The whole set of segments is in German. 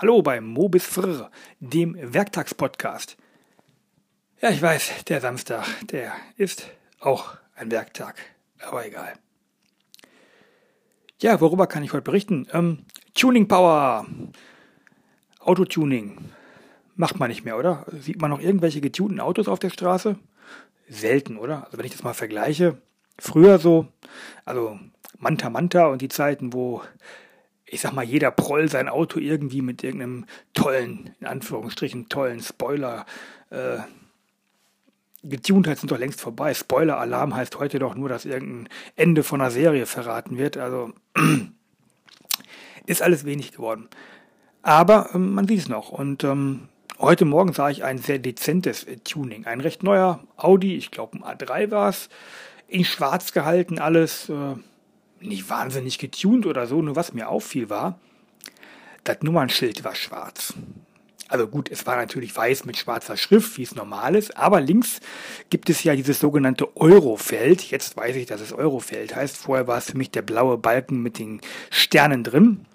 Hallo beim Mobis Frr, dem Werktagspodcast. Ja, ich weiß, der Samstag, der ist auch ein Werktag, aber egal. Ja, worüber kann ich heute berichten? Ähm, Tuning Power, Autotuning. Macht man nicht mehr, oder? Sieht man noch irgendwelche getunten Autos auf der Straße? Selten, oder? Also wenn ich das mal vergleiche, früher so, also Manta Manta und die Zeiten, wo ich sag mal, jeder Proll sein Auto irgendwie mit irgendeinem tollen, in Anführungsstrichen tollen Spoiler äh, hat, sind doch längst vorbei. Spoiler-Alarm heißt heute doch nur, dass irgendein Ende von einer Serie verraten wird. Also ist alles wenig geworden. Aber ähm, man sieht es noch. Und ähm, heute Morgen sah ich ein sehr dezentes äh, Tuning. Ein recht neuer Audi, ich glaube ein A3 war es, in schwarz gehalten alles. Äh, nicht wahnsinnig getuned oder so, nur was mir auffiel war, das Nummernschild war schwarz. Also gut, es war natürlich weiß mit schwarzer Schrift, wie es normal ist, aber links gibt es ja dieses sogenannte Eurofeld. Jetzt weiß ich, dass es Eurofeld heißt. Vorher war es für mich der blaue Balken mit den Sternen drin.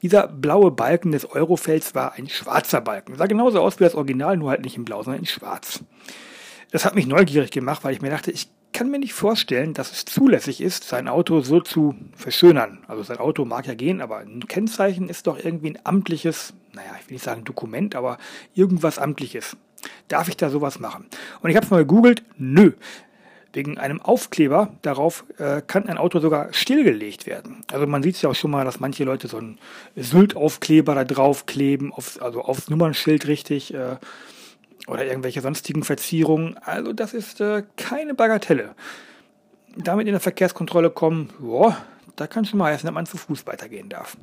Dieser blaue Balken des Eurofelds war ein schwarzer Balken. Sah genauso aus wie das Original, nur halt nicht in blau, sondern in schwarz. Das hat mich neugierig gemacht, weil ich mir dachte, ich kann mir nicht vorstellen, dass es zulässig ist, sein Auto so zu verschönern. Also sein Auto mag ja gehen, aber ein Kennzeichen ist doch irgendwie ein amtliches, naja, ich will nicht sagen Dokument, aber irgendwas amtliches. Darf ich da sowas machen? Und ich habe es mal gegoogelt, nö. Wegen einem Aufkleber darauf äh, kann ein Auto sogar stillgelegt werden. Also man sieht es ja auch schon mal, dass manche Leute so einen Sylt-Aufkleber da drauf kleben, aufs, also aufs Nummernschild richtig. Äh, oder irgendwelche sonstigen Verzierungen. Also das ist äh, keine Bagatelle. Damit in der Verkehrskontrolle kommen, boah, da kann schon mal heißen, dass man zu Fuß weitergehen darf.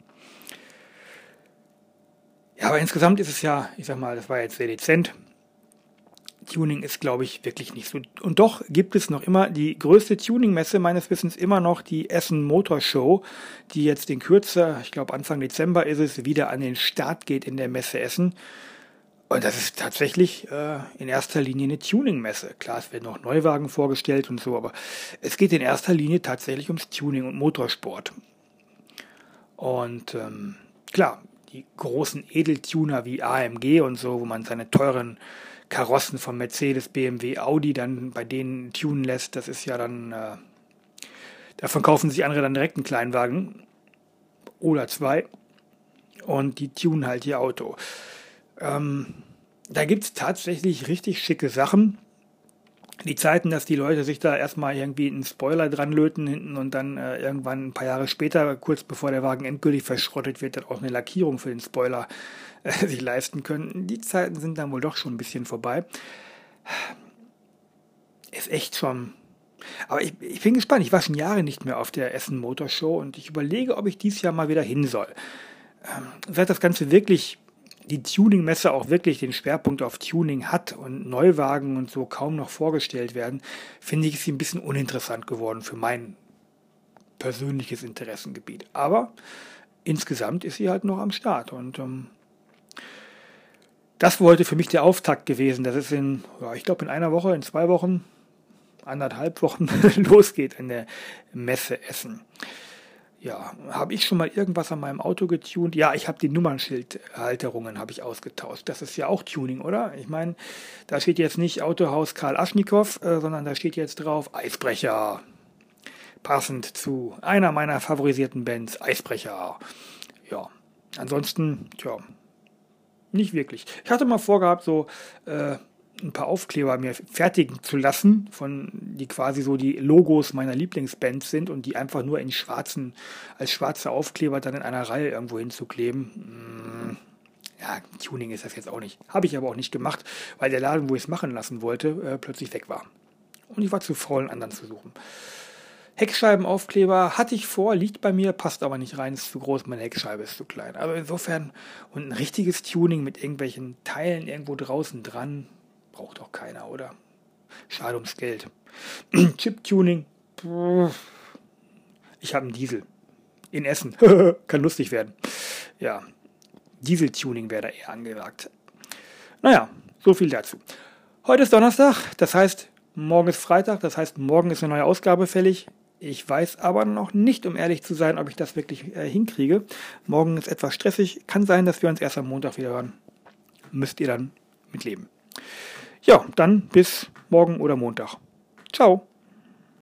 Ja, aber insgesamt ist es ja, ich sag mal, das war jetzt sehr dezent. Tuning ist, glaube ich, wirklich nicht so. Und doch gibt es noch immer die größte Tuning-Messe meines Wissens immer noch die Essen Motor Show, die jetzt in Kürze, ich glaube Anfang Dezember ist es, wieder an den Start geht in der Messe Essen. Und das ist tatsächlich äh, in erster Linie eine Tuning-Messe. Klar, es werden auch Neuwagen vorgestellt und so, aber es geht in erster Linie tatsächlich ums Tuning und Motorsport. Und ähm, klar, die großen Edeltuner wie AMG und so, wo man seine teuren Karossen von Mercedes, BMW, Audi dann bei denen tunen lässt, das ist ja dann, äh, davon kaufen sich andere dann direkt einen Kleinwagen oder zwei und die tunen halt ihr Auto. Ähm, da gibt es tatsächlich richtig schicke Sachen. Die Zeiten, dass die Leute sich da erstmal irgendwie einen Spoiler dran löten hinten und dann äh, irgendwann ein paar Jahre später, kurz bevor der Wagen endgültig verschrottet wird, dann auch eine Lackierung für den Spoiler äh, sich leisten können. Die Zeiten sind dann wohl doch schon ein bisschen vorbei. Ist echt schon. Aber ich, ich bin gespannt. Ich war schon Jahre nicht mehr auf der Essen Motorshow und ich überlege, ob ich dieses Jahr mal wieder hin soll. Ähm, seit das Ganze wirklich die Tuning-Messe auch wirklich den Schwerpunkt auf Tuning hat und Neuwagen und so kaum noch vorgestellt werden, finde ich sie ein bisschen uninteressant geworden für mein persönliches Interessengebiet. Aber insgesamt ist sie halt noch am Start und ähm, das wollte für mich der Auftakt gewesen, dass es in, ja, ich glaube in einer Woche, in zwei Wochen, anderthalb Wochen losgeht in der Messe Essen. Ja, habe ich schon mal irgendwas an meinem Auto getunt? Ja, ich habe die Nummernschildhalterungen habe ich ausgetauscht. Das ist ja auch Tuning, oder? Ich meine, da steht jetzt nicht Autohaus Karl Aschnikow, äh, sondern da steht jetzt drauf Eisbrecher. Passend zu einer meiner favorisierten Bands, Eisbrecher. Ja, ansonsten, tja, nicht wirklich. Ich hatte mal vorgehabt, so äh, ein paar Aufkleber mir fertigen zu lassen, von die quasi so die Logos meiner Lieblingsbands sind und die einfach nur in schwarzen, als schwarze Aufkleber dann in einer Reihe irgendwo hinzukleben. Hm, ja, Tuning ist das jetzt auch nicht. Habe ich aber auch nicht gemacht, weil der Laden, wo ich es machen lassen wollte, äh, plötzlich weg war. Und ich war zu faul, einen anderen zu suchen. Heckscheibenaufkleber hatte ich vor, liegt bei mir, passt aber nicht rein, ist zu groß, meine Heckscheibe ist zu klein. Also insofern, und ein richtiges Tuning mit irgendwelchen Teilen irgendwo draußen dran, braucht doch keiner, oder? Schade ums Geld. Chip-Tuning. Ich habe einen Diesel. In Essen. Kann lustig werden. Ja. Diesel-Tuning wäre da eher angesagt. Naja, so viel dazu. Heute ist Donnerstag, das heißt, morgen ist Freitag, das heißt, morgen ist eine neue Ausgabe fällig. Ich weiß aber noch nicht, um ehrlich zu sein, ob ich das wirklich äh, hinkriege. Morgen ist etwas stressig. Kann sein, dass wir uns erst am Montag wieder hören. Müsst ihr dann mitleben. Ja, dann bis morgen oder Montag. Ciao.